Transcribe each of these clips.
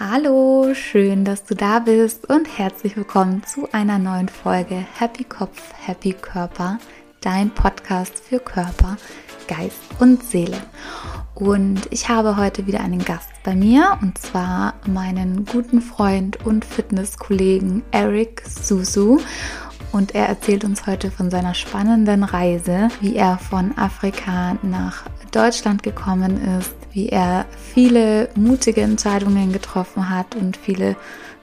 Hallo, schön, dass du da bist und herzlich willkommen zu einer neuen Folge Happy Kopf, Happy Körper, dein Podcast für Körper, Geist und Seele. Und ich habe heute wieder einen Gast bei mir und zwar meinen guten Freund und Fitnesskollegen Eric Susu. Und er erzählt uns heute von seiner spannenden Reise, wie er von Afrika nach Deutschland gekommen ist, wie er viele mutige Entscheidungen getroffen hat und viele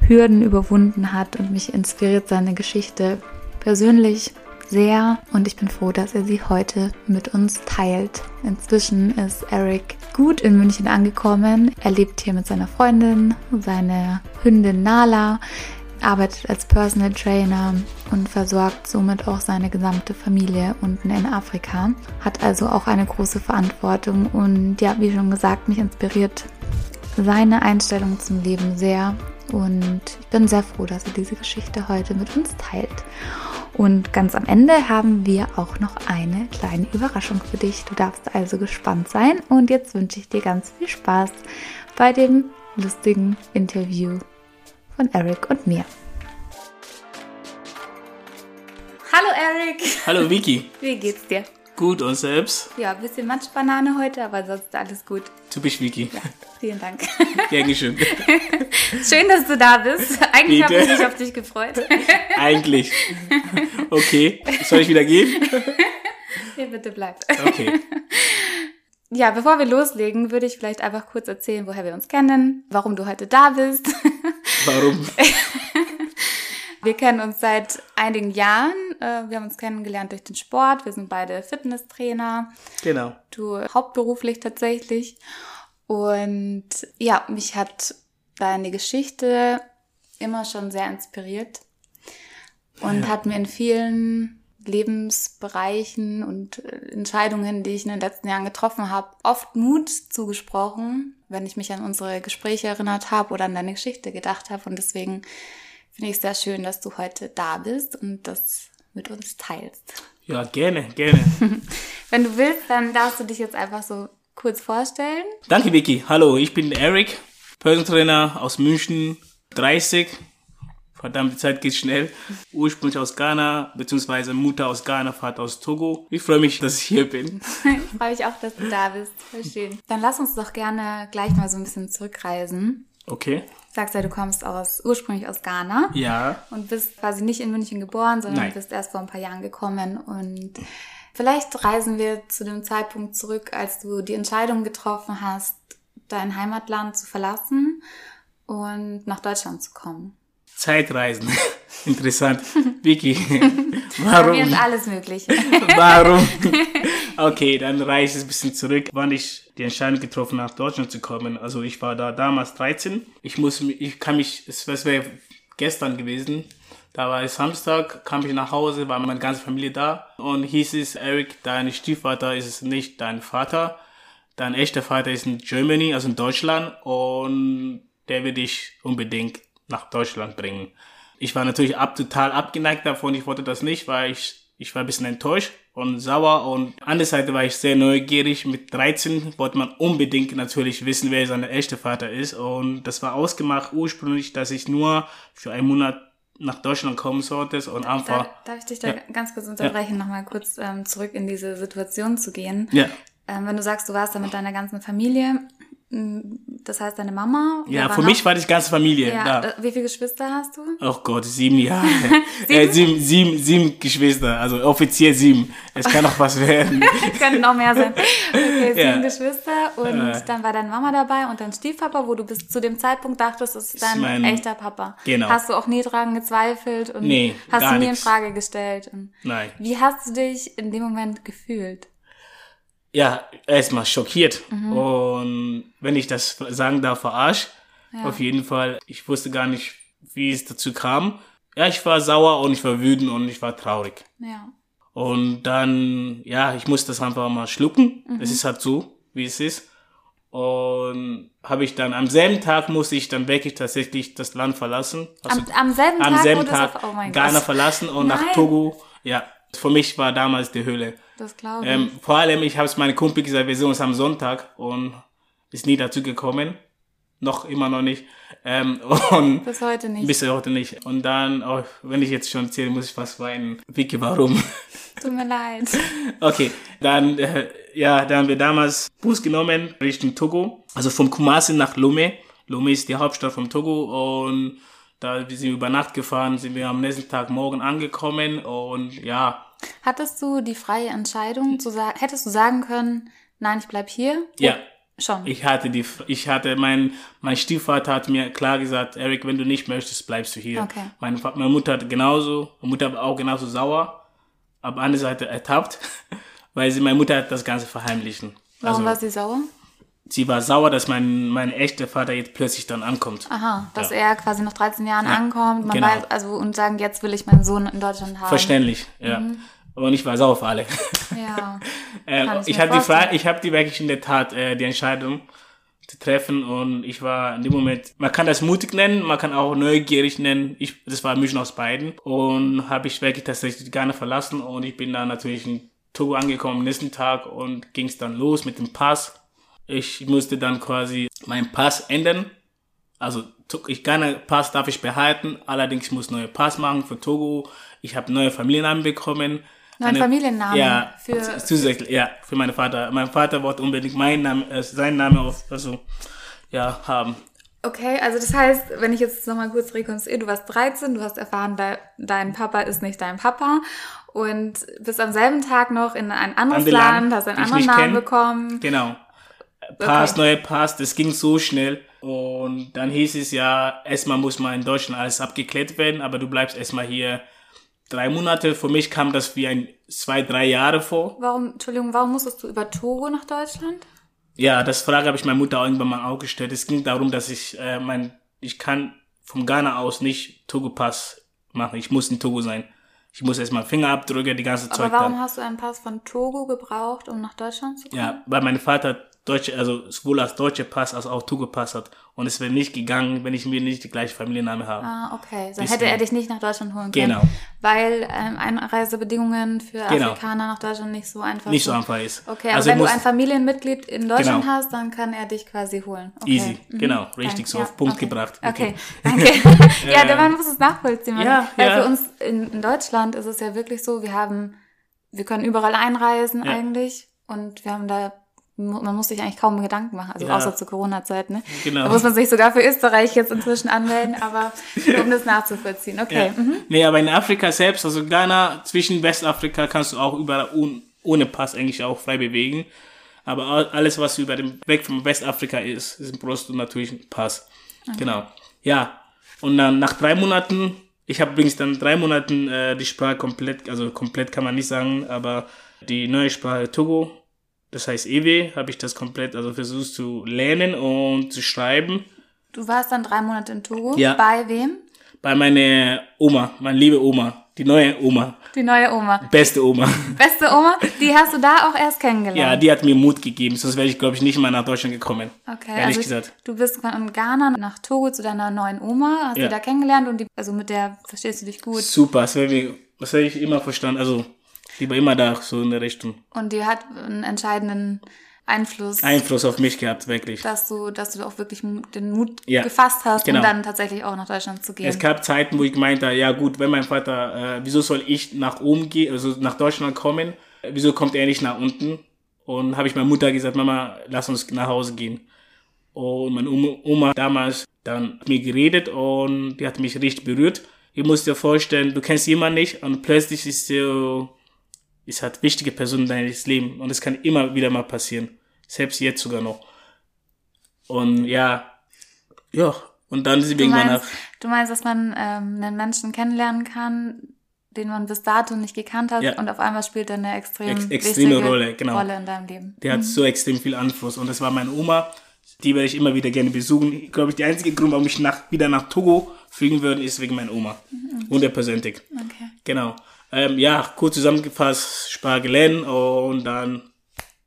Hürden überwunden hat und mich inspiriert seine Geschichte persönlich sehr und ich bin froh, dass er sie heute mit uns teilt. Inzwischen ist Eric gut in München angekommen. Er lebt hier mit seiner Freundin, seiner Hündin Nala arbeitet als Personal Trainer und versorgt somit auch seine gesamte Familie unten in Afrika, hat also auch eine große Verantwortung und ja, wie schon gesagt, mich inspiriert seine Einstellung zum Leben sehr und ich bin sehr froh, dass er diese Geschichte heute mit uns teilt. Und ganz am Ende haben wir auch noch eine kleine Überraschung für dich. Du darfst also gespannt sein und jetzt wünsche ich dir ganz viel Spaß bei dem lustigen Interview von Eric und mir. Hallo Eric. Hallo Vicky. Wie geht's dir? Gut und selbst? Ja, ein bisschen Matschbanane heute, aber sonst alles gut. Typisch Vicky. Ja, vielen Dank. Gerne schön. Schön, dass du da bist. Eigentlich habe ich mich auf dich gefreut. Eigentlich. Okay. Soll ich wieder gehen? Nee, bitte bleib. Okay. Ja, bevor wir loslegen, würde ich vielleicht einfach kurz erzählen, woher wir uns kennen, warum du heute da bist. Warum? Wir kennen uns seit einigen Jahren. Äh, wir haben uns kennengelernt durch den Sport. Wir sind beide Fitnesstrainer. Genau. Du hauptberuflich tatsächlich. Und ja, mich hat deine Geschichte immer schon sehr inspiriert und Ja. hat mir in vielen Lebensbereichen und äh, Entscheidungen, die ich in den letzten Jahren getroffen habe, oft Mut zugesprochen, wenn ich mich an unsere Gespräche erinnert habe oder an deine Geschichte gedacht habe. Und deswegen finde ich es sehr schön, dass du heute da bist und das mit uns teilst. Ja, gerne, gerne. Wenn du willst, dann darfst du dich jetzt einfach so kurz vorstellen. Danke Vicky. Hallo, ich bin Eric, Personal Trainer aus München, 30. Verdammt, die Zeit geht schnell. Ursprünglich aus Ghana, beziehungsweise Mutter aus Ghana, Vater aus Togo. Ich freue mich, dass ich hier bin. Ich freue mich auch, dass du da bist. Voll schön. Dann lass uns doch gerne gleich mal so ein bisschen zurückreisen. Okay. Du sagst ja, du kommst aus, ursprünglich aus Ghana Ja. und bist quasi nicht in München geboren, sondern Nein. bist erst vor ein paar Jahren gekommen. Und vielleicht reisen wir zu dem Zeitpunkt zurück, als du die Entscheidung getroffen hast, dein Heimatland zu verlassen und nach Deutschland zu kommen. Zeitreisen. Interessant. Vicky, Bei mir ist warum? alles möglich. Warum? Okay, dann reise ich ein bisschen zurück, wann ich die Entscheidung getroffen habe, nach Deutschland zu kommen. Also ich war da damals 13. Ich muss, ich kann mich, es wäre gestern gewesen. Da war es Samstag, kam ich nach Hause, war meine ganze Familie da und hieß es, Eric, dein Stiefvater ist es nicht dein Vater. Dein echter Vater ist in Germany, also in Deutschland und der wird dich unbedingt nach Deutschland bringen. Ich war natürlich ab, total abgeneigt davon. Ich wollte das nicht, weil ich, ich war ein bisschen enttäuscht und sauer. Und an der Seite war ich sehr neugierig. Mit 13 wollte man unbedingt natürlich wissen, wer sein echter Vater ist. Und das war ausgemacht ursprünglich, dass ich nur für einen Monat nach Deutschland kommen sollte und einfach, Darf, darf ich dich da Ja. ganz kurz unterbrechen, nochmal kurz ähm, zurück in diese Situation zu gehen? ja, Ähm, wenn du sagst, du warst da mit deiner ganzen Familie, das heißt deine Mama? ja, für mich war die ganze Familie Ja, da. da- wie viele Geschwister hast du? Oh Gott, sieben Jahre. sieben? Äh, sieben, sieben, sieben Geschwister, also offiziell sieben. Es kann noch was werden. Können noch mehr sein. Okay, sieben Ja. Geschwister und Äh. dann war deine Mama dabei und dein Stiefpapa, wo du bis zu dem Zeitpunkt dachtest, das ist dein mein- echter Papa. Genau. Hast du auch nie dran gezweifelt und Nee, hast du nie in nix. Frage gestellt? Und Nein. wie hast du dich in dem Moment gefühlt? Ja, erstmal schockiert. Mhm. Und wenn ich das sagen darf, verarscht. Auf jeden Fall. Ich wusste gar nicht, wie es dazu kam. Ja, ich war sauer und ich war wütend und ich war traurig. Ja. Und dann, ja, ich musste das einfach mal schlucken. Mhm. Es ist halt so, wie es ist. Und habe ich dann, am selben Tag musste ich dann wirklich tatsächlich das Land verlassen. Also Am, am selben am Tag selben Tag auf, oh mein Ghana Gott. verlassen und Nein. nach Togo. Ja, für mich war damals die Hölle. Das glaube ich. Ähm, vor allem, ich habe es meine Kumpel gesagt, wir sehen uns am Sonntag und ist nie dazu gekommen. noch immer noch nicht. Ähm, und bis heute nicht. Bis heute nicht. Und dann, oh, wenn ich jetzt schon erzähle, muss ich fast weinen. Vicky, warum? Tut mir leid. Okay, dann, äh, ja, da haben wir damals Bus genommen Richtung Togo. Also vom Kumasi nach Lomé. Lomé ist die Hauptstadt von Togo und da wir sind über Nacht gefahren, sind wir am nächsten Tag morgen angekommen und ja. Hattest du die freie Entscheidung zu sagen, hättest du sagen können, nein, ich bleib hier? Ja. Schon. Ich hatte die, ich hatte, mein, mein Stiefvater hat mir klar gesagt, Eric, wenn du nicht möchtest, bleibst du hier. Okay. Meine, meine Mutter hat genauso, meine Mutter war auch genauso sauer, aber andere Seite ertappt, weil sie, meine Mutter hat das Ganze verheimlichen. Warum also, war sie sauer? Sie war sauer, dass mein, mein echter Vater jetzt plötzlich dann ankommt. Aha, dass ja. er quasi nach 13 Jahren ja, ankommt, man genau. weiß, also, und sagen, jetzt will ich meinen Sohn in Deutschland haben. Verständlich, ja. Mhm. Und ich war sauer auf alle. Ja. äh, ich habe die Frage, ich habe die wirklich in der Tat äh, die Entscheidung zu treffen und ich war in dem Moment, man kann das mutig nennen, man kann auch neugierig nennen. Ich, das war eine Mischung aus beiden und habe ich wirklich tatsächlich gerne verlassen und ich bin dann natürlich in Togo angekommen am nächsten Tag und ging es dann los mit dem Pass. Ich musste dann quasi meinen Pass ändern. Also ich gerne Pass darf ich behalten, allerdings muss neue Pass machen für Togo. Ich habe neue Familiennamen bekommen. Neuen Familiennamen? Ja, für, zusätzlich, ja, für meinen Vater. Mein Vater wollte unbedingt meinen Namen, äh, seinen Namen auf, also, ja, haben. Okay, also das heißt, wenn ich jetzt nochmal kurz rekonstruiere, du warst 13, du hast erfahren, de dein Papa ist nicht dein Papa und bist am selben Tag noch in ein anderes Land, Land, hast einen anderen Namen kenn. bekommen. Genau. Pass, okay. neue Pass, das ging so schnell. Und dann hieß es ja, erstmal muss man in Deutschland alles abgeklärt werden, aber du bleibst erstmal hier drei Monate. Für mich kam das wie ein zwei, drei Jahre vor. Warum, Entschuldigung, warum musstest du über Togo nach Deutschland? Ja, das Frage habe ich meiner Mutter irgendwann mal auch gestellt. Es ging darum, dass ich äh, mein, ich kann vom Ghana aus nicht Togo-Pass machen. Ich muss in Togo sein. Ich muss erstmal Fingerabdrücke, die ganze Zeit. Aber warum dann. hast du einen Pass von Togo gebraucht, um nach Deutschland zu kommen? Ja, weil mein Vater deutsche, also sowohl als deutsche Pass als auch Togo Pass hat. Und es wäre nicht gegangen, wenn ich mir nicht die gleiche Familienname habe. Ah, okay. Dann hätte er dich nicht nach Deutschland holen können. Genau. Weil ähm, Einreisebedingungen für genau. Afrikaner nach Deutschland nicht so einfach Nicht so einfach ist. Okay, also wenn du ein Familienmitglied in Deutschland genau. hast, dann kann er dich quasi holen. Okay. Easy, mhm. genau. Richtig so ja. auf Punkt okay. gebracht. Okay, okay. danke. ja, der Mann muss es nachvollziehen. Ja, Weil ja. für uns in, in Deutschland ist es ja wirklich so, wir haben, wir können überall einreisen ja. eigentlich. Und wir haben da man muss sich eigentlich kaum Gedanken machen, also ja. außer zur Corona-Zeit, ne? Genau. Da muss man sich sogar für Österreich jetzt inzwischen anmelden, aber um das nachzuvollziehen. Okay. Ja. Mhm. Nee, aber in Afrika selbst, also Ghana, zwischen Westafrika kannst du auch überall ohne Pass eigentlich auch frei bewegen. Aber alles, was über dem Weg von Westafrika ist, ist brauchst du natürlich einen Pass. Okay. Genau. Ja. Und dann nach drei Monaten, ich habe übrigens dann drei Monaten äh, die Sprache komplett, also komplett kann man nicht sagen, aber die neue Sprache Togo das heißt EW, habe ich das komplett, also versucht zu lernen und zu schreiben. Du warst dann drei Monate in Togo. Ja. Bei wem? Bei meiner Oma, meine liebe Oma. Die neue Oma. Die neue Oma. Beste Oma. Beste Oma? Die hast du da auch erst kennengelernt? Ja, die hat mir Mut gegeben, sonst wäre ich, glaube ich, nicht mal nach Deutschland gekommen. Okay, ehrlich also gesagt. Du bist von Ghana nach Togo zu deiner neuen Oma, hast ja. die da kennengelernt und die, also mit der verstehst du dich gut? Super, das wäre das hätte ich immer verstanden. Also die war immer da, so in der Richtung. Und die hat einen entscheidenden Einfluss. Einfluss auf mich gehabt, wirklich. Dass du, dass du auch wirklich den Mut ja, gefasst hast, genau. um dann tatsächlich auch nach Deutschland zu gehen. Es gab Zeiten, wo ich meinte, ja gut, wenn mein Vater, äh, wieso soll ich nach oben gehen, also nach Deutschland kommen? Wieso kommt er nicht nach unten? Und habe ich meiner Mutter gesagt, Mama, lass uns nach Hause gehen. Und meine Oma damals dann mit mir geredet und die hat mich richtig berührt. Ich muss dir vorstellen, du kennst jemanden nicht und plötzlich ist so ist halt wichtige Person in deinem Leben und es kann immer wieder mal passieren. Selbst jetzt sogar noch. Und ja, ja, und dann sind wir irgendwann nach. Du meinst, dass man ähm, einen Menschen kennenlernen kann, den man bis dato nicht gekannt hat ja. und auf einmal spielt er eine extrem Ex extreme Rolle, genau. Rolle in deinem Leben. Der mhm. hat so extrem viel Einfluss und das war meine Oma. Die werde ich immer wieder gerne besuchen. Ich glaube, die einzige Grund, warum ich nach, wieder nach Togo fliegen würde, ist wegen meiner Oma. Mhm. Hundertprozentig. Okay. Genau ähm, ja, kurz zusammengefasst, Sprache lernen und dann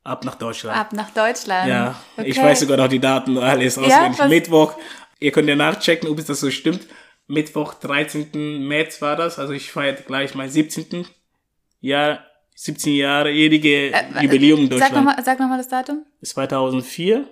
ab nach Deutschland. Ab nach Deutschland. Ja, okay. ich weiß sogar noch die Daten und alles auswendig. Ja, Mittwoch, ihr könnt ja nachchecken, ob es das so stimmt. Mittwoch, 13. März war das, also ich feiere gleich mein 17. Jahr, 17 Jahre jährige äh, Jubiläum in Deutschland. Sag nochmal sag noch mal das Datum. 2004.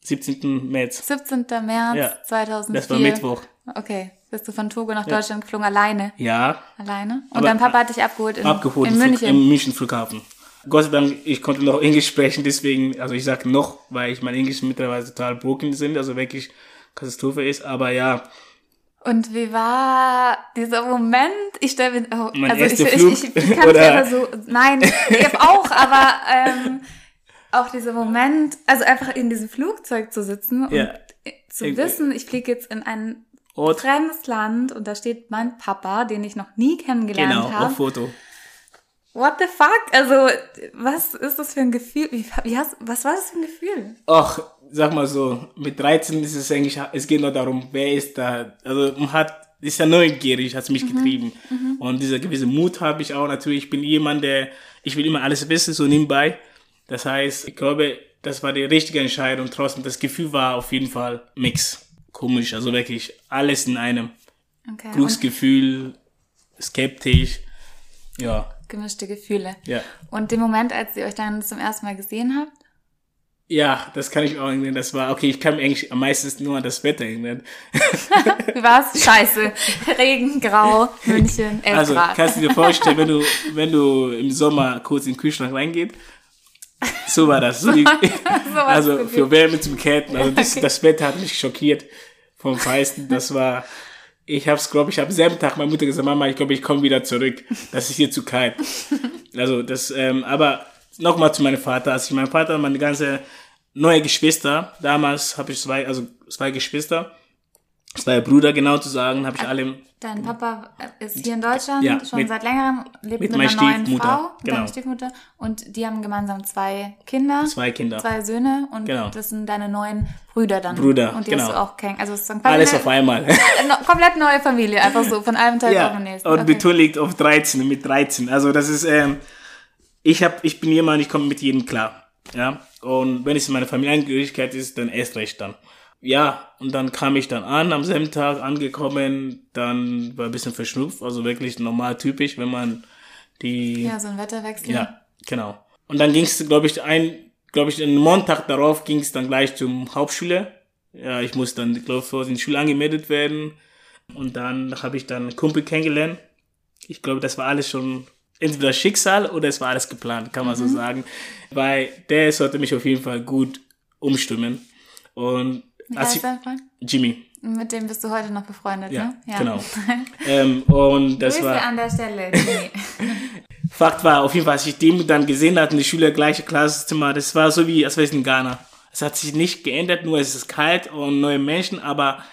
17. März. 17. März Ja. 2004. Das war Mittwoch. Okay. Bist du von Togo nach Deutschland geflogen, alleine? Ja, Alleine? Und Aber- dein Papa hat dich abgeholt in, abgeholt in Flug- München? im München Flughafen. Gott sei Dank, ich konnte noch Englisch sprechen, deswegen, also ich sage noch, weil ich mein Englisch mittlerweile total broken sind, also wirklich Katastrophe ist, aber ja, Und wie war dieser Moment? Ich stelle mir, oh, Mein also ich, erster ich, Flug, ich, ich kann es aber so, nein, ich habe auch, aber ähm, auch dieser Moment, also einfach in diesem Flugzeug zu sitzen und Ja. zu wissen, ich fliege jetzt in ein Ort, fremdes Land und da steht mein Papa, den ich noch nie kennengelernt genau, auf habe. Foto. What the fuck? Also, was ist das für ein Gefühl? Wie, wie hast, was war das für ein Gefühl? Ach, sag mal so, mit 13 ist es eigentlich, es geht nur darum, wer ist da, also man hat, ist ja neugierig, hat mich getrieben. Und dieser gewisse Mut habe ich auch natürlich, ich bin jemand, der, ich will immer alles wissen, so nebenbei. Das heißt, ich glaube, das war die richtige Entscheidung, trotzdem, das Gefühl war auf jeden Fall Mix. Komisch, also wirklich alles in einem. Okay. Glücksgefühl, skeptisch, ja, gemischte Gefühle. ja. Und den Moment, als ihr euch dann zum ersten Mal gesehen habt? Ja, das kann ich auch erinnern. Das war, okay, ich kann mich eigentlich am meisten nur an das Wetter erinnern. Wie war's? Scheiße. Regen, grau, München, 11 Also kannst du dir vorstellen, wenn du, wenn du im Sommer kurz in den Kühlschrank reingehst, so war das. So also für Wärme zum Käten. Also das, das Wetter hat mich schockiert vom Feisten. Das war, ich hab's, glaube ich, am selben Tag meiner Mutter gesagt, Mama, ich glaube, ich komme wieder zurück. Das ist hier zu kalt. Also das, ähm, aber nochmal zu meinem Vater. Also mein Vater und meine ganze neue Geschwister. Damals habe ich zwei, also zwei Geschwister. Zwei Brüder, genau zu sagen, habe ich alle Dein Papa ist hier in Deutschland Ja, schon mit- seit längerem, lebt mit mit, meiner einer neuen Frau, mit genau. deiner Stiefmutter. Und die haben gemeinsam zwei Kinder, zwei Kinder. zwei Söhne und Genau. das sind deine neuen Brüder dann. Brüder, Und die genau. hast du auch kennengelernt. Also es ist Alles auf einmal. eine komplett neue Familie, einfach so von einem Tag auf Ja, den nächsten. und Okay. Beton liegt auf 13, mit 13. Also das ist, ähm, ich hab, ich bin jemand, ich komme mit jedem klar. Ja, und wenn es meine Familienangehörigkeit ist, dann erst recht dann. Ja, und dann kam ich dann an, am selben Tag angekommen, dann war ein bisschen verschnupft, also wirklich normal typisch, wenn man die, Ja, so ein Wetterwechsel. ja, genau. Und dann ging es, glaube ich, ein, glaube ich, einen Montag darauf ging es dann gleich zum Hauptschule. Ja, ich muss dann, glaube ich, vor die Schule angemeldet werden. Und dann habe ich dann einen Kumpel kennengelernt. Ich glaube, das war alles schon entweder Schicksal oder es war alles geplant, kann man so sagen. Weil der sollte mich auf jeden Fall gut umstimmen. Und Wie heißt dein Freund? Jimmy, Mit dem bist du heute noch befreundet, Ja, ne? genau. ähm, und das Grüße war. an der Stelle, Jimmy. Fakt war auf jeden Fall, als ich den dann gesehen hatte der Schule, gleiche Klassenzimmer, das war so wie, als wäre ich in Ghana. Es hat sich nicht geändert, nur es ist kalt und neue Menschen, aber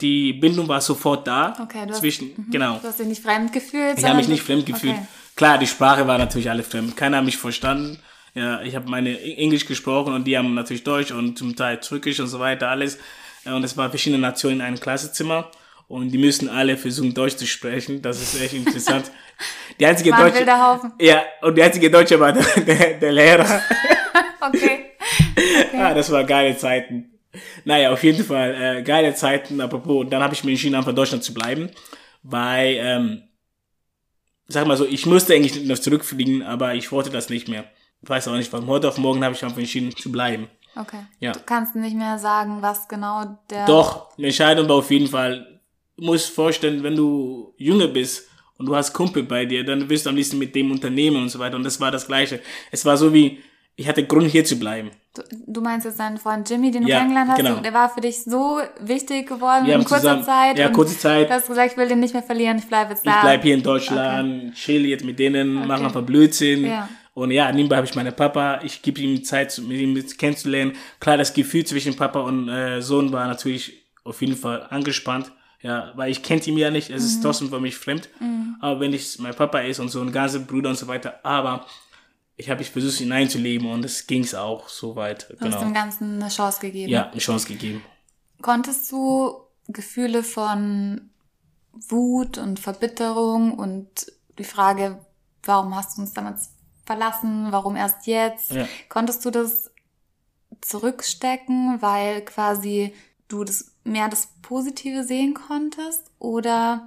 die Bindung war sofort da. Okay, du hast- zwischen, genau. Du hast dich nicht fremd gefühlt? Ich habe mich nicht fremd gefühlt. Okay. Klar, die Sprache war natürlich alle fremd. Keiner hat mich verstanden. Ja, ich habe meine Englisch gesprochen und die haben natürlich Deutsch und zum Teil Türkisch und so weiter alles. Ja, Und es waren verschiedene Nationen in einem Klassenzimmer und die müssen alle versuchen Deutsch zu sprechen. Das ist echt interessant. Die einzige War Deutsche. Ja, und die einzige Deutsche war der, der, der Lehrer. Okay. Ja, das war geile Zeiten. Naja, auf jeden Fall äh, geile Zeiten. Apropos, dann habe ich mich entschieden, einfach in Deutschland zu bleiben, weil, ähm, sag mal so, ich musste eigentlich noch zurückfliegen, aber ich wollte das nicht mehr. Weiß auch nicht, warum. Heute auf morgen habe ich einfach entschieden zu bleiben. Okay. Ja. Du kannst nicht mehr sagen, was genau der. Doch, eine Entscheidung war auf jeden Fall. Du musst vorstellen, wenn du jünger bist und du hast Kumpel bei dir, dann willst du am liebsten mit dem Unternehmen und so weiter. Und das war das Gleiche. Es war so wie, ich hatte Grund hier zu bleiben. Du, du meinst jetzt deinen Freund Jimmy, den du Ja, kennengelernt hast, genau. der war für dich so wichtig geworden in kurzer zusammen- Zeit. ja, kurze Zeit. Du hast gesagt, ich will den nicht mehr verlieren, ich bleibe jetzt da. Ich bleib hier in Deutschland, chill jetzt mit denen, mache einfach Blödsinn. Ja. Und ja, nebenbei habe ich meinen Papa, ich gebe ihm Zeit, mit ihm kennenzulernen. Klar, das Gefühl zwischen Papa und äh, Sohn war natürlich auf jeden Fall angespannt. Ja, weil ich kennt ihn ja nicht, es Mhm. ist trotzdem für mich fremd. Aber wenn ich mein Papa ist und so ein ganzer Bruder und so weiter, aber ich habe ich versucht hineinzuleben und es ging's auch so weit. Du hast dem Genau. Ganzen eine Chance gegeben. Ja, eine Chance gegeben. Konntest du Gefühle von Wut und Verbitterung und die Frage, warum hast du uns damals verlassen, warum erst jetzt, Ja. konntest du das zurückstecken, weil quasi du das mehr das Positive sehen konntest oder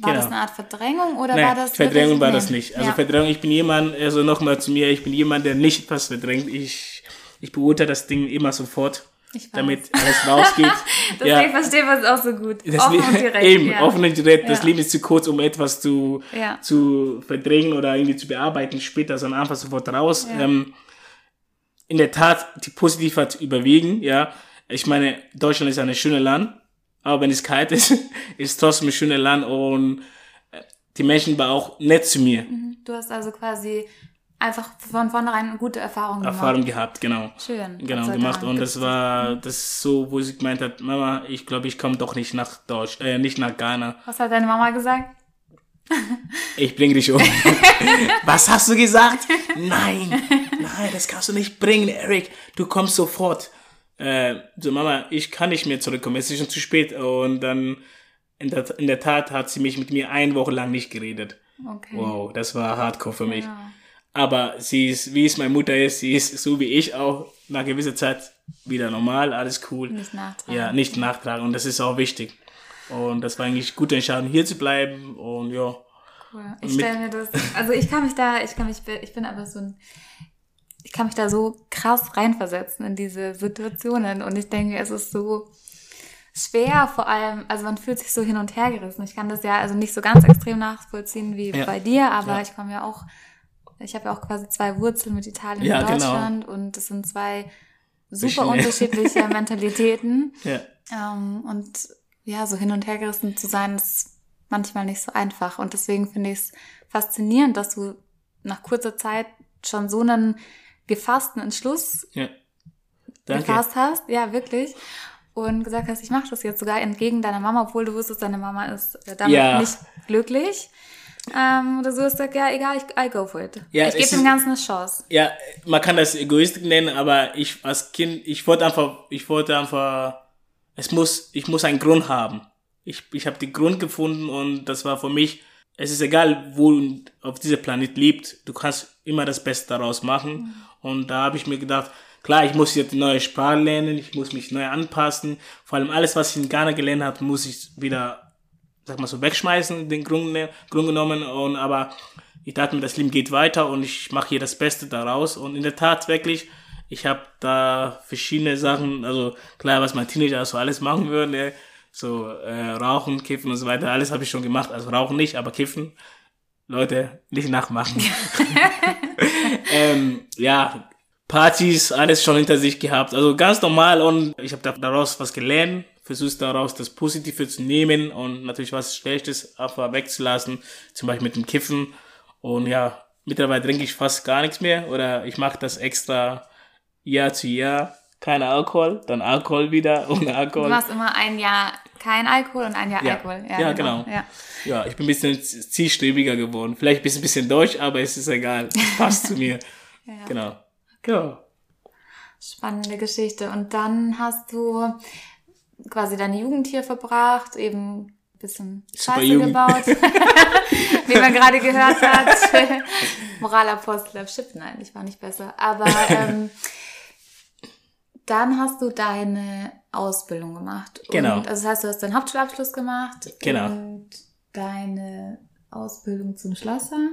war Genau. das eine Art Verdrängung oder Nein, war das Verdrängung war das nicht. Also ja. Verdrängung, ich bin jemand, also nochmal zu mir, ich bin jemand, der nicht etwas verdrängt. Ich, ich beurteile das Ding immer sofort. Damit alles rausgeht. Deswegen ja. verstehen wir es auch so gut. Das offen und direkt. Eben, ja. offen und direkt. Das Leben ist zu kurz, um etwas zu, zu verdrängen oder irgendwie zu bearbeiten später, sondern einfach sofort raus. Ähm, in der Tat, die positiv hat überwiegen, ja. Ich meine, Deutschland ist ein schönes Land, aber wenn es kalt ist, ist es trotzdem ein schönes Land und äh, die Menschen waren auch nett zu mir. Mhm. Du hast also quasi einfach von vornherein eine gute Erfahrung gemacht. Erfahrung gehabt, genau. Schön. Genau, gemacht. Und das war das so, wo sie gemeint hat, Mama, ich glaube, ich komme doch nicht nach Deutsch, äh, nicht nach Ghana. Was hat deine Mama gesagt? Ich bringe dich um. Was hast du gesagt? Nein, nein, das kannst du nicht bringen, Eric. Du kommst sofort. Äh, so, Mama, ich kann nicht mehr zurückkommen, es ist schon zu spät. Und dann, in der, in der Tat, hat sie mich mit mir eine Woche lang nicht geredet. Okay. Wow, das war hardcore für mich. Ja. Aber sie ist, wie es meine Mutter ist, sie ist so wie ich auch nach gewisser Zeit wieder normal, alles cool. Nicht nachtragen. Ja, nicht nachtragen. Und das ist auch wichtig. Und das war eigentlich gute Entscheidung, hier zu bleiben. Und ja. Cool. Ich stelle mir das, also ich kann mich da, ich kann mich, ich bin aber so ein, ich kann mich da so krass reinversetzen in diese Situationen. Und ich denke, es ist so, schwer, vor allem, also man fühlt sich so hin und her gerissen. Ich kann das ja also nicht so ganz extrem nachvollziehen wie ja. bei dir, aber ja. ich komme ja auch, ich habe ja auch quasi zwei Wurzeln mit Italien ja, und genau. Deutschland genau. und das sind zwei super unterschiedliche Mentalitäten. Ja. Ähm, und ja, so hin und her gerissen zu sein, ist manchmal nicht so einfach. Und deswegen finde ich es faszinierend, dass du nach kurzer Zeit schon so einen gefassten Entschluss ja. gefasst hast. Ja, wirklich und gesagt hast, ich mache das jetzt sogar entgegen deiner Mama, obwohl du wusstest, deine Mama ist äh, damit ja. nicht glücklich. Ähm, oder so ist gesagt, ja, egal, ich I go for it. Ja, ich gebe dem Ganzen eine Chance. Ja, man kann das Egoistik nennen, aber ich als Kind, ich wollte einfach, ich wollte einfach, es muss, ich muss einen Grund haben. Ich, ich habe den Grund gefunden und das war für mich, es ist egal, wo du auf diesem Planet lebt, du kannst immer das Beste daraus machen. Mhm. Und da habe ich mir gedacht, Klar, ich muss jetzt neue Sprache lernen, ich muss mich neu anpassen. Vor allem alles, was ich in Ghana gelernt habe, muss ich wieder, sag mal so, wegschmeißen, den Grund, Grund genommen. Und, aber ich dachte mir, das Leben geht weiter und ich mache hier das Beste daraus. Und in der Tat wirklich, ich habe da verschiedene Sachen, also klar, was mein Teenager so alles machen würde, so äh, rauchen, kiffen und so weiter, alles habe ich schon gemacht. Also rauchen nicht, aber kiffen. Leute, nicht nachmachen. ähm, ja, Partys, alles schon hinter sich gehabt. Also ganz normal und ich habe daraus was gelernt, versuchst daraus das Positive zu nehmen und natürlich was Schlechtes einfach wegzulassen, zum Beispiel mit dem Kiffen. Und ja, mittlerweile trinke ich fast gar nichts mehr oder ich mache das extra Jahr zu Jahr. Kein Alkohol, dann Alkohol wieder ohne Alkohol. Du machst immer ein Jahr kein Alkohol und ein Jahr ja. Alkohol. Ja, ja genau. genau. Ja. ja, ich bin ein bisschen zielstrebiger geworden. Vielleicht ein bisschen deutsch, aber es ist egal. Es passt zu mir. Ja. Genau. Ja. Spannende Geschichte. Und dann hast du quasi deine Jugend hier verbracht, eben ein bisschen Scheiße gebaut, wie man gerade gehört hat. Moralapostel auf Chip, nein, ich war nicht besser. Aber ähm, dann hast du deine Ausbildung gemacht. Genau. Und, also das heißt, du hast deinen Hauptschulabschluss gemacht. Genau. Und deine Ausbildung zum Schlosser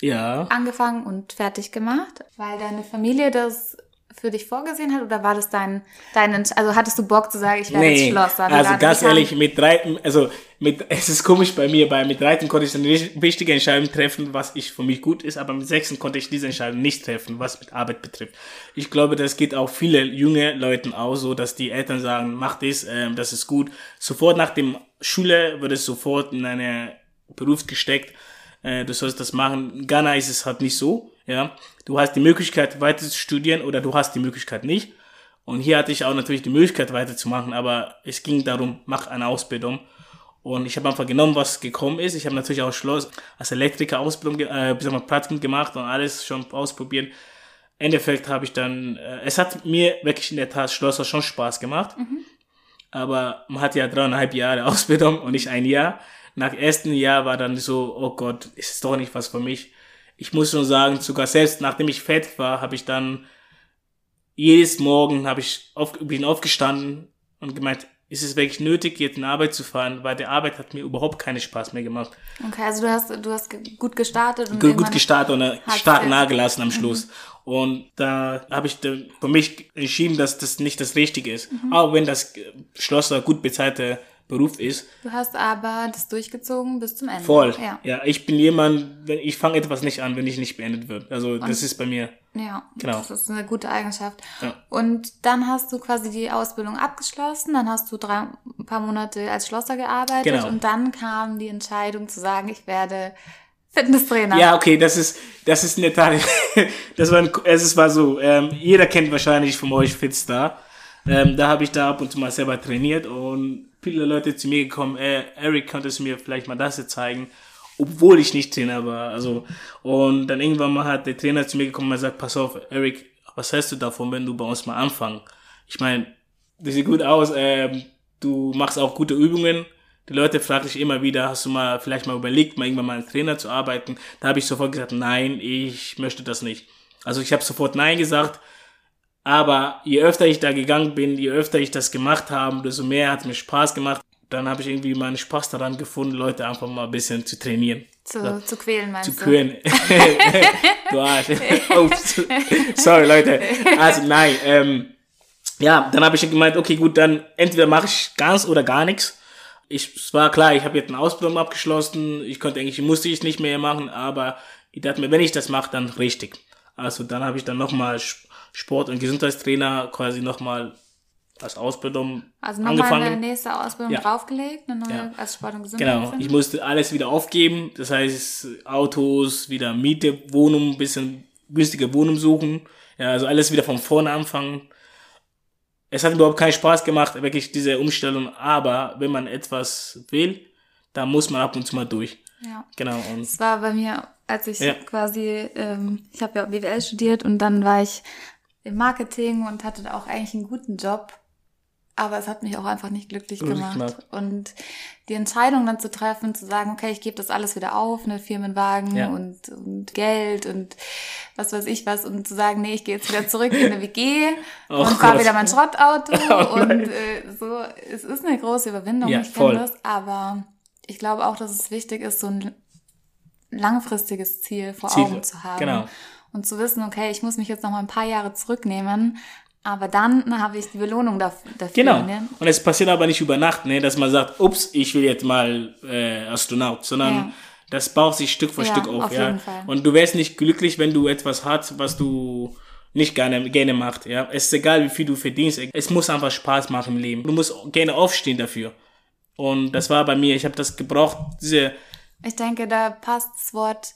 ja. angefangen und fertig gemacht, weil deine Familie das für dich vorgesehen hat oder war das dein, dein also hattest du Bock zu sagen, ich werde nee, jetzt Schlosser? Also ganz ehrlich, mit drei, also mit, es ist komisch bei mir, bei mit 13 konnte ich eine wichtige Entscheidung treffen, was ich für mich gut ist, aber mit 6 konnte ich diese Entscheidung nicht treffen, was mit Arbeit betrifft. Ich glaube, das geht auch viele junge Leuten auch so, dass die Eltern sagen, mach das, äh, das ist gut. Sofort nach dem Schule wird es sofort in eine Beruf gesteckt äh, du sollst das machen. In Ghana ist es halt nicht so, ja. Du hast die Möglichkeit weiter zu studieren oder du hast die Möglichkeit nicht. Und hier hatte ich auch natürlich die Möglichkeit weiterzumachen, aber es ging darum, mach eine Ausbildung. Und ich habe einfach genommen, was gekommen ist. Ich habe natürlich auch Schloss als Elektriker Ausbildung, äh, Praktikum gemacht und alles schon ausprobiert. Endeffekt habe ich dann, äh, es hat mir wirklich in der Tat Schlosser schon Spaß gemacht. Mhm. Aber man hat ja dreieinhalb Jahre Ausbildung und nicht ein Jahr nach ersten Jahr war dann so, oh Gott, ist doch nicht was für mich. Ich muss schon sagen, sogar selbst nachdem ich fett war, habe ich dann jedes Morgen habe ich auf, bin aufgestanden und gemeint, ist es wirklich nötig, jetzt in Arbeit zu fahren, weil die Arbeit hat mir überhaupt keinen Spaß mehr gemacht. Okay, also du hast, du hast gut gestartet und gut, gut gestartet und Start nahegelassen am Schluss. Mhm. Und da habe ich für mich entschieden, dass das nicht das Richtige ist. Mhm. Auch wenn das Schlosser gut bezahlte Beruf ist. Du hast aber das durchgezogen bis zum Ende. Voll. Ja, ja ich bin jemand, wenn ich fange etwas nicht an, wenn ich nicht beendet wird. Also Und, das ist bei mir. Ja, genau. Das ist eine gute Eigenschaft. Ja. Und dann hast du quasi die Ausbildung abgeschlossen, dann hast du drei ein paar Monate als Schlosser gearbeitet genau. und dann kam die Entscheidung zu sagen, ich werde Fitnesstrainer. Ja, okay, das ist, das ist in der Tat, das war, ein, es war so, ähm, jeder kennt wahrscheinlich von euch Fitstar. Ähm, da habe ich da ab und zu mal selber trainiert und viele Leute zu mir gekommen, äh, Eric, könntest du mir vielleicht mal das hier zeigen? Obwohl ich nicht Trainer war. Also, und dann irgendwann mal hat der Trainer zu mir gekommen und sagt, pass auf, Eric, was hältst du davon, wenn du bei uns mal anfangen? Ich meine, das sieht gut aus, ähm, du machst auch gute Übungen, die Leute fragen sich immer wieder, hast du mal vielleicht mal überlegt, mal irgendwann mal als Trainer zu arbeiten? Da habe ich sofort gesagt, nein, ich möchte das nicht. Also ich habe sofort nein gesagt, aber je öfter ich da gegangen bin, je öfter ich das gemacht habe, desto mehr hat mir Spaß gemacht. Dann habe ich irgendwie meinen Spaß daran gefunden, Leute einfach mal ein bisschen zu trainieren. Zu, so, zu quälen, meinst zu du? Zu quälen. du Arsch. oh, sorry, Leute. Also nein, ähm, ja, dann habe ich gemeint, okay, gut, dann entweder mache ich ganz oder gar nichts ich, es war klar, ich habe jetzt eine Ausbildung abgeschlossen, ich konnte eigentlich, musste ich nicht mehr machen, aber ich dachte mir, wenn ich das mache, dann richtig. Also dann habe ich dann nochmal Sport- und Gesundheitstrainer quasi nochmal als Ausbildung also nochmal eine nächste Ausbildung ja. draufgelegt, eine neue ja. als Sport- und Gesundheitstrainer. Genau, ich musste alles wieder aufgeben, das heißt Autos, wieder Miete, Wohnung, bisschen günstige Wohnung suchen, ja, also alles wieder von vorne anfangen es hat überhaupt keinen Spaß gemacht, wirklich diese Umstellung. Aber wenn man etwas will, dann muss man ab und zu mal durch. Ja. Genau. Und es war bei mir, als ich ja. quasi, ähm, ich habe ja BWL studiert und dann war ich im Marketing und hatte auch eigentlich einen guten Job. Aber es hat mich auch einfach nicht glücklich gemacht. Knapp. Und die Entscheidung dann zu treffen, zu sagen, okay, ich gebe das alles wieder auf, ne, Firmenwagen ja. und, und Geld und was weiß ich was, und zu sagen, nee, ich gehe jetzt wieder zurück in eine WG oh und fahre wieder mein Schrottauto oh und äh, so, es ist eine große Überwindung, ja, ich kenne das, aber ich glaube auch, dass es wichtig ist, so ein langfristiges Ziel vor Ziel, Augen zu haben. Genau. Und zu wissen, okay, ich muss mich jetzt noch mal ein paar Jahre zurücknehmen, aber dann habe ich die Belohnung dafür. Genau. Ne? Und es passiert aber nicht über Nacht, ne, dass man sagt, ups, ich will jetzt mal äh, Astronaut, sondern ja. das baut sich Stück für ja, Stück auf. auf ja. Und du wärst nicht glücklich, wenn du etwas hast, was du nicht gerne, gerne macht. Ja. Es ist egal, wie viel du verdienst. Es muss einfach Spaß machen im Leben. Du musst gerne aufstehen dafür. Und das war bei mir. Ich habe das gebraucht, diese. Ich denke, da passt das Wort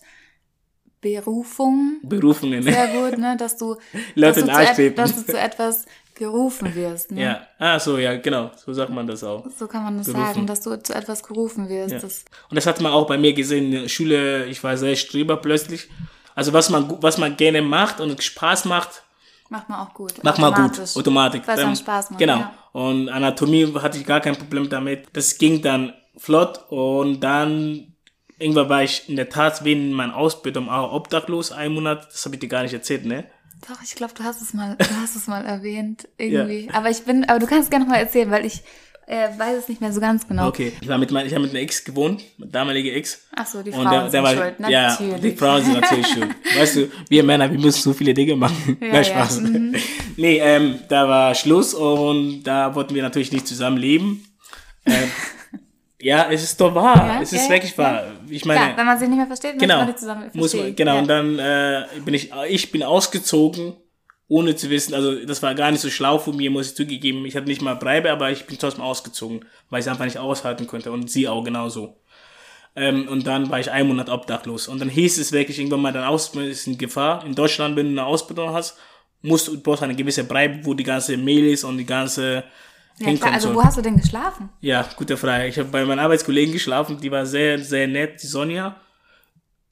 Berufung. Berufungen, ne? Sehr gut, ne? Dass du, dass du, zu, dass du zu etwas gerufen wirst. Ne? Ja, ah, so, ja, genau. So sagt man das auch. So kann man das gerufen. sagen, dass du zu etwas gerufen wirst. Ja. Das Und das hat man auch bei mir gesehen Schule. Ich war sehr streber plötzlich. Also was man, was man gerne macht und Spaß macht. Macht man auch gut. Macht man gut, automatisch. Weil es dann Spaß macht. Genau. Ja. Und Anatomie hatte ich gar kein Problem damit. Das ging dann flott und dann Irgendwann war ich in der Tat wegen meiner Ausbildung auch obdachlos, einen Monat. Das habe ich dir gar nicht erzählt, ne? Doch, ich glaube, du hast es mal, du hast es mal erwähnt, irgendwie. Ja. Aber ich bin, aber du kannst gerne noch mal erzählen, weil ich äh, weiß es nicht mehr so ganz genau. Okay, ich war mit mein, ich habe mit einer Ex gewohnt, mit damalige Ex. Ach so, die Frauen der, der sind war, schuld, natürlich. Ja, die Frauen sind natürlich schuld. Weißt du, wir Männer, wir müssen so viele Dinge machen. Ja, Nein, Spaß. Ja. Mhm. Nee, ähm, da war Schluss und da wollten wir natürlich nicht zusammen leben. Ähm, Ja, es ist doch wahr. Ja, es ist wirklich wahr. Ich meine, Klar, wenn man sich nicht mehr versteht, genau, muss man nicht zusammen verstehen. Muss man, genau, und dann äh, bin ich, ich bin ausgezogen, ohne zu wissen, also das war gar nicht so schlau von mir, muss ich zugegeben. Ich hatte nicht mal Breibe, aber ich bin trotzdem ausgezogen, weil ich es einfach nicht aushalten konnte und sie auch genauso. Ähm, und dann war ich einen Monat obdachlos. Und dann hieß es wirklich irgendwann mal, dein Ausbildung ist in Gefahr. In Deutschland, wenn du eine Ausbildung hast, musst du brauchst eine gewisse Breibe, wo die ganze Mail ist und die ganze ja, klar, also wo hast du denn geschlafen? Ja, gute Frage. Ich habe bei meinen Arbeitskollegen geschlafen, die war sehr, sehr nett, die Sonja.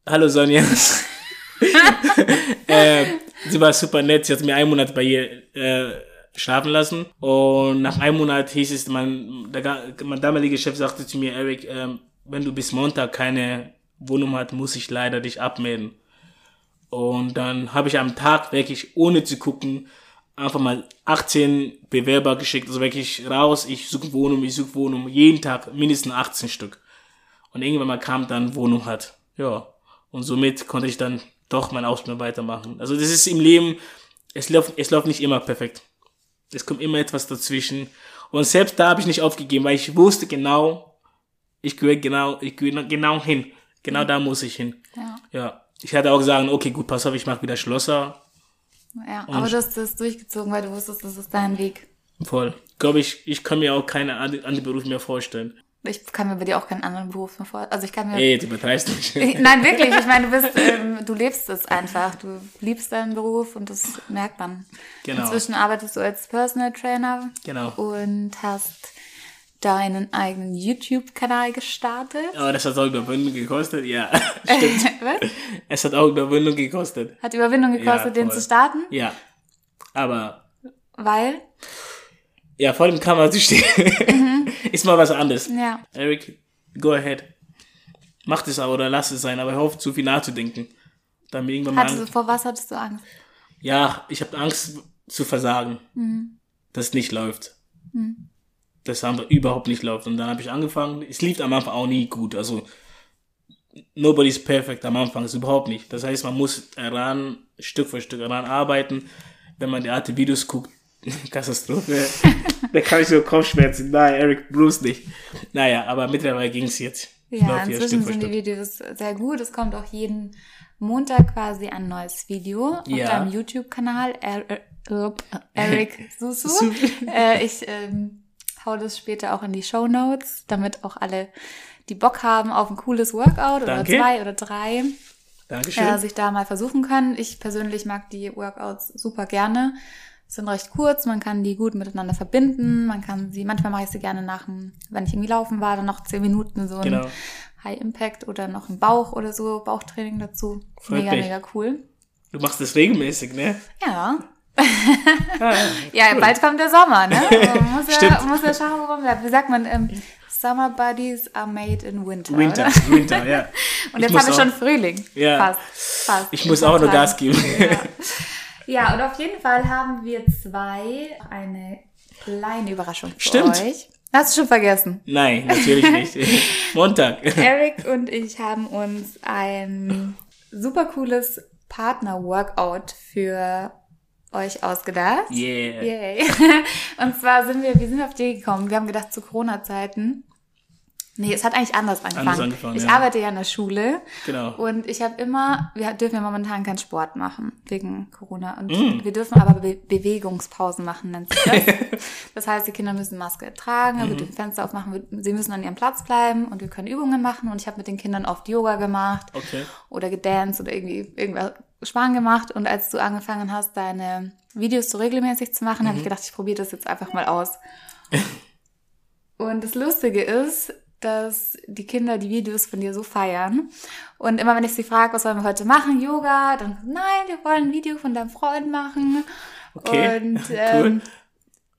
Hallo Sonja. äh, sie war super nett, sie hat mir einen Monat bei ihr äh, schlafen lassen. Und nach einem Monat hieß es, mein, der, mein damaliger Chef sagte zu mir, Eric, äh, wenn du bis Montag keine Wohnung hast, muss ich leider dich abmelden. Und dann habe ich am Tag wirklich, ohne zu gucken, einfach mal 18 Bewerber geschickt, also wirklich raus, ich suche Wohnung, ich suche Wohnung, jeden Tag mindestens 18 Stück. Und irgendwann mal kam dann Wohnung hat. Ja. Und somit konnte ich dann doch meine Ausbildung weitermachen. Also das ist im Leben, es läuft, es läuft nicht immer perfekt. Es kommt immer etwas dazwischen. Und selbst da habe ich nicht aufgegeben, weil ich wusste genau, ich gehöre genau, ich gehöre genau hin. Genau da muss ich hin. Ja. Ja. Ich hatte auch gesagt, okay, gut, pass auf, ich mache wieder Schlosser. Ja, aber du hast das durchgezogen, weil du wusstest, das ist dein Weg. Voll. Glaube ich, ich kann mir auch keine andere andere Beruf mehr vorstellen. Ich kann mir bei dir auch keinen anderen Beruf mehr vorstellen. Also ich kann mir. Ey, du übertreibst nicht. Ich- Nein, wirklich. Ich meine, du bist, ähm, du lebst es einfach. Du liebst deinen Beruf und das merkt man. Genau. Inzwischen arbeitest du als Personal Trainer Genau. und hast deinen eigenen YouTube-Kanal gestartet. Aber das hat auch Überwindung gekostet, ja. Stimmt. Was? Es hat auch Überwindung gekostet. Hat Überwindung gekostet, Ja, den zu starten, Ja. Aber, weil, ja, vor dem Kamera zu stehen, ist mal was anderes. ja, Eric, go ahead. Mach das aber oder lass es sein, aber hör auf, zu viel nachzudenken. Dann irgendwann mal. hattest du, vor was hattest du Angst? Ja, ich habe Angst zu versagen, dass es nicht läuft. Dass es einfach überhaupt nicht läuft. Und dann habe ich angefangen. Es lief am Anfang auch nie gut. Also nobody's perfect am Anfang, ist überhaupt nicht. Das heißt, man muss daran Stück für Stück daran arbeiten. Wenn man die alte Videos guckt, Katastrophe. da kann ich so Kopfschmerzen. Nein, Eric, bloß nicht. Naja, aber mittlerweile jetzt. Es Ja, läuft hier inzwischen sind die. Videos sehr gut. Es kommt auch jeden Montag quasi ein neues Video auf Ja. deinem YouTube-Kanal Er äh, Eric Susu. Su- äh, ich ähm, hau das später auch in die Show Notes, damit auch alle, die Bock haben auf ein cooles Workout oder Danke. zwei oder drei, Dankeschön. äh, sich da mal versuchen können. Ich persönlich mag die Workouts super gerne. Sind recht kurz, man kann die gut miteinander verbinden. Man kann sie, manchmal mache ich sie gerne nach dem, wenn ich irgendwie laufen war, dann noch zehn Minuten so ein Genau. High Impact oder noch ein Bauch oder so, Bauchtraining dazu. Freut mega, mich. mega cool. Du machst das regelmäßig, ne? Ja. Ja. Ja, bald kommt der Sommer, ne? Man muss ja, muss ja schauen, wo man bleibt. Wie sagt man, ähm, Summer Buddies are made in winter. Winter? Winter, ja. Und jetzt muss haben wir auch- schon Frühling. Ja. Fast. Fast. Ich muss auch noch Gas geben. Ja. ja, und auf jeden Fall haben wir zwei eine kleine Überraschung für Stimmt. euch. Hast du schon vergessen? Nein, natürlich nicht. Montag. Eric und ich haben uns ein super cooles Partner-Workout für euch ausgedacht. Yeah. Yay. Und zwar sind wir, wie sind wir auf die gekommen? Wir haben gedacht, zu Corona-Zeiten. Nee, es hat eigentlich anders angefangen. Anders angefangen, ich ja. arbeite ja in der Schule. Genau. Und ich habe immer, wir dürfen ja momentan keinen Sport machen wegen Corona. Und Mm. wir dürfen aber Be Bewegungspausen machen, nennt sich das. das heißt, die Kinder müssen Maske tragen, Mhm. wir dürfen Fenster aufmachen, wir- sie müssen an ihrem Platz bleiben und wir können Übungen machen. Und ich habe mit den Kindern oft Yoga gemacht Okay. oder gedanced oder irgendwie irgendwas Schwan gemacht. Und als du angefangen hast, deine Videos so regelmäßig zu machen, Mhm. habe ich gedacht, ich probiere das jetzt einfach mal aus. Und das Lustige ist, dass die Kinder die Videos von dir so feiern. Und immer wenn ich sie frage, was wollen wir heute machen, Yoga, dann, nein, wir wollen ein Video von deinem Freund machen. Okay. Und cool.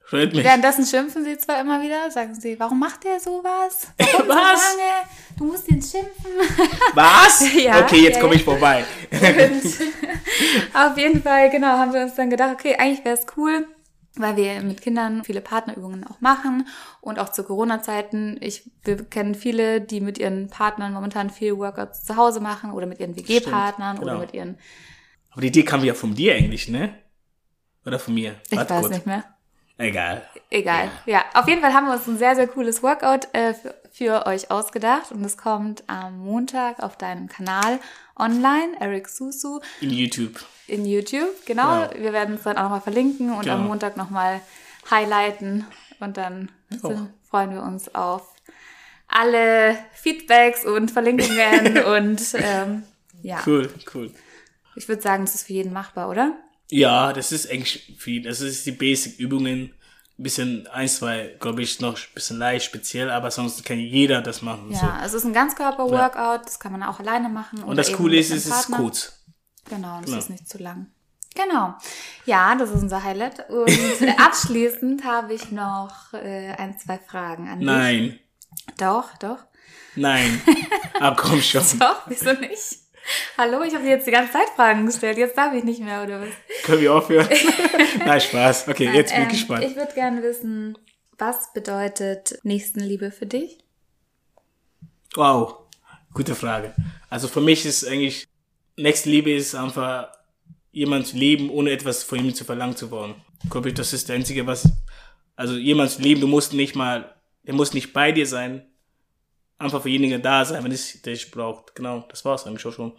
Freut mich. währenddessen schimpfen sie zwar immer wieder, sagen sie, warum macht der sowas? Warum Was? so lange? Du musst ihn schimpfen. Was? Ja, okay, jetzt ja, komme ich vorbei. Auf jeden Fall, genau, haben wir uns dann gedacht, okay, eigentlich wäre es cool, weil wir mit Kindern viele Partnerübungen auch machen und auch zu Corona-Zeiten. Ich, wir kennen viele, die mit ihren Partnern momentan viel Workouts zu Hause machen oder mit ihren WG-Partnern Stimmt, oder genau. mit ihren, Aber die Idee kam ja von dir eigentlich, ne? Oder von mir? ich Warte weiß kurz. nicht mehr. Egal. Egal. Ja, auf jeden Fall haben wir uns ein sehr, sehr cooles Workout äh, für, für euch ausgedacht und es kommt am Montag auf deinem Kanal online, Eric Susu. In YouTube. in YouTube, genau. Genau. Wir werden es dann auch nochmal verlinken und Genau. am Montag nochmal highlighten und dann sind, freuen wir uns auf alle Feedbacks und Verlinkungen und ähm, ja, Cool, cool. ich würde sagen, das ist für jeden machbar, oder? Ja, das ist eigentlich viel. Das ist die Basic-Übungen. Ein bisschen, ein, zwei, glaube ich, noch ein bisschen leicht, speziell, aber sonst kann jeder das machen. Ja, So. es ist ein Ganzkörper-Workout, das kann man auch alleine machen. Und das Coole ist, es ist kurz. Genau, und es Genau. ist nicht zu lang. Genau. Ja, das ist unser Highlight. Und abschließend habe ich noch äh, ein, zwei Fragen an dich. Nein, Doch, doch. nein. Aber komm schon. Doch, wieso nicht? Hallo, ich habe dir jetzt die ganze Zeit Fragen gestellt. Jetzt darf ich nicht mehr, oder was? Können wir aufhören? Nein, Spaß. Okay, jetzt bin ich Ähm, gespannt. Ich würde gerne wissen, was bedeutet Nächstenliebe für dich? Wow, gute Frage. Also für mich ist eigentlich nächste Liebe ist einfach jemand zu leben, ohne etwas von ihm zu verlangen zu wollen. Ich glaube, das ist das Einzige, was, also jemand zu leben, du musst nicht mal, der muss nicht bei dir sein, einfach für jenigen da sein, wenn es dich braucht. Genau, das war's eigentlich auch schon.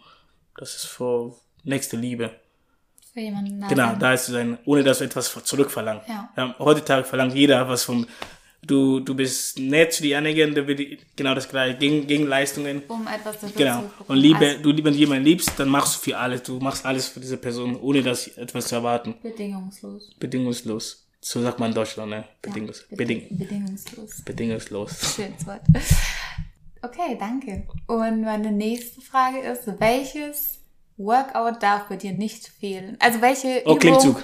Das ist für nächste Liebe. Für jemanden da Genau, sein. da ist zu sein, ohne dass du etwas zurückverlangt. Ja. Ja, heutzutage verlangt jeder was vom, du, du bist nett zu denjenigen, der will die- genau das gleiche, gegen, gegen Leistungen. Um etwas dafür Genau. zu Und Liebe, Also, du lieber jemanden liebst, dann machst du für alles, du machst alles für diese Person, ohne das etwas zu erwarten. bedingungslos. Bedingungslos. So sagt man in Deutschland, ne? Bedingungs Ja, Beding bedingungslos. bedingungslos. Schönes Wort. Okay, danke. Und meine nächste Frage ist, welches Workout darf bei dir nicht fehlen? Also welche Oh, Übung- Klimmzug.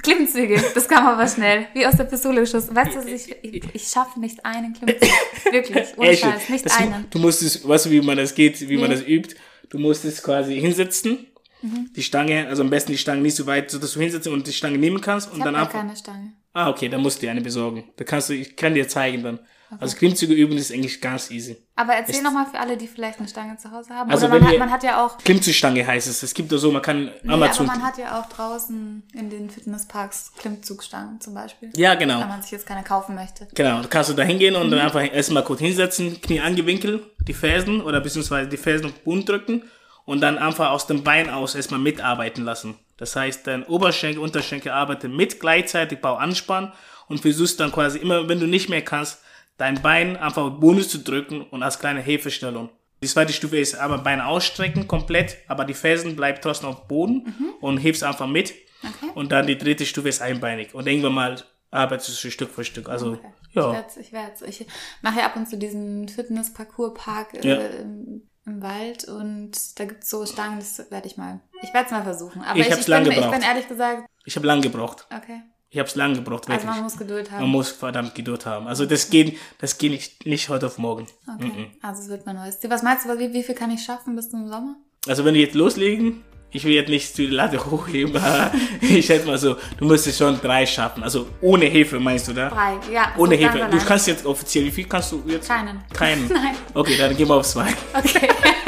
Klimmzüge, das kam aber schnell. Wie aus der Pistole geschossen. Weißt du, ich, ich, ich schaffe nicht einen Klimmzug. Wirklich, ohne? Scheiß, nicht das, einen. Du musst es, weißt du, wie man das geht, wie man das übt? Du musst es quasi hinsetzen, Mhm. die Stange, also am besten die Stange nicht so weit, sodass du hinsetzen und die Stange nehmen kannst und Ich habe dann ja einfach. keine Stange. Ah, okay, dann musst du dir eine besorgen. Da kannst du, ich kann dir zeigen dann. Also Klimmzüge üben ist eigentlich ganz easy. Aber erzähl nochmal für alle, die vielleicht eine Stange zu Hause haben. Also Oder man hat, man hat ja auch Klimmzugstange heißt es. Es gibt doch so, man kann Nee, aber Amazon. man hat ja auch draußen in den Fitnessparks Klimmzugstangen zum Beispiel. ja, genau. Wenn man sich jetzt keine kaufen möchte. Genau, da kannst du da hingehen und Mhm. dann einfach erstmal kurz hinsetzen, Knie angewinkelt, die Fersen oder beziehungsweise die Fersen auf den Boden drücken und dann einfach aus dem Bein aus erstmal mitarbeiten lassen. Das heißt, dein Oberschenkel, Unterschenkel arbeiten mit, gleichzeitig Bauch anspannen und versuchst dann quasi immer, wenn du nicht mehr kannst, dein Bein einfach auf Boden zu drücken und als kleine Hilfestellung. Die zweite Stufe ist aber Beine ausstrecken komplett, aber die Fersen bleibt trotzdem auf dem Boden und hebst einfach mit. Mhm. Okay. Und dann die dritte Stufe ist einbeinig. Und irgendwann mal arbeitest du Stück für Stück. Also, Okay. ja. Ich werd's, ich werd's. Ich mache ja ab und zu diesen Fitness-Parcours-Park äh, Ja. im, im Wald und da gibt's so Stangen, das werde ich mal. Ich werde es mal versuchen. Aber Ich ich, ich, lang bin, ich gebraucht. bin ehrlich gesagt, Ich habe lang gebraucht. okay. Ich habe es lang gebraucht, Also wirklich. man muss Geduld haben. Man muss verdammt Geduld haben. Also das geht, das geht nicht, nicht heute auf morgen. okay. Also es wird mein neues Ziel. Was meinst du, wie, wie viel kann ich schaffen bis zum Sommer? Also wenn wir jetzt loslegen, ich will jetzt nicht die Latte hochheben, aber ich schätze mal so, du müsstest schon drei schaffen. Also ohne Hilfe meinst du da? Drei, ja. Ohne so Hilfe. Du kannst jetzt offiziell, wie viel kannst du jetzt? Keinen. Keinen. Nein. Okay, dann gehen wir auf zwei. Okay.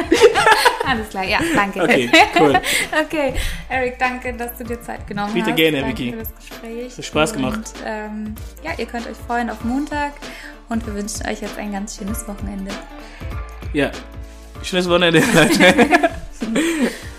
Alles klar, ja, danke. Okay, cool. okay, Eric, danke, dass du dir Zeit genommen Bitte hast. gerne, danke Vicky. für das Gespräch. Hat Spaß gemacht. Und, ähm, ja, ihr könnt euch freuen auf Montag und wir wünschen euch jetzt ein ganz schönes Wochenende. Ja. Schönes Wochenende, Leute.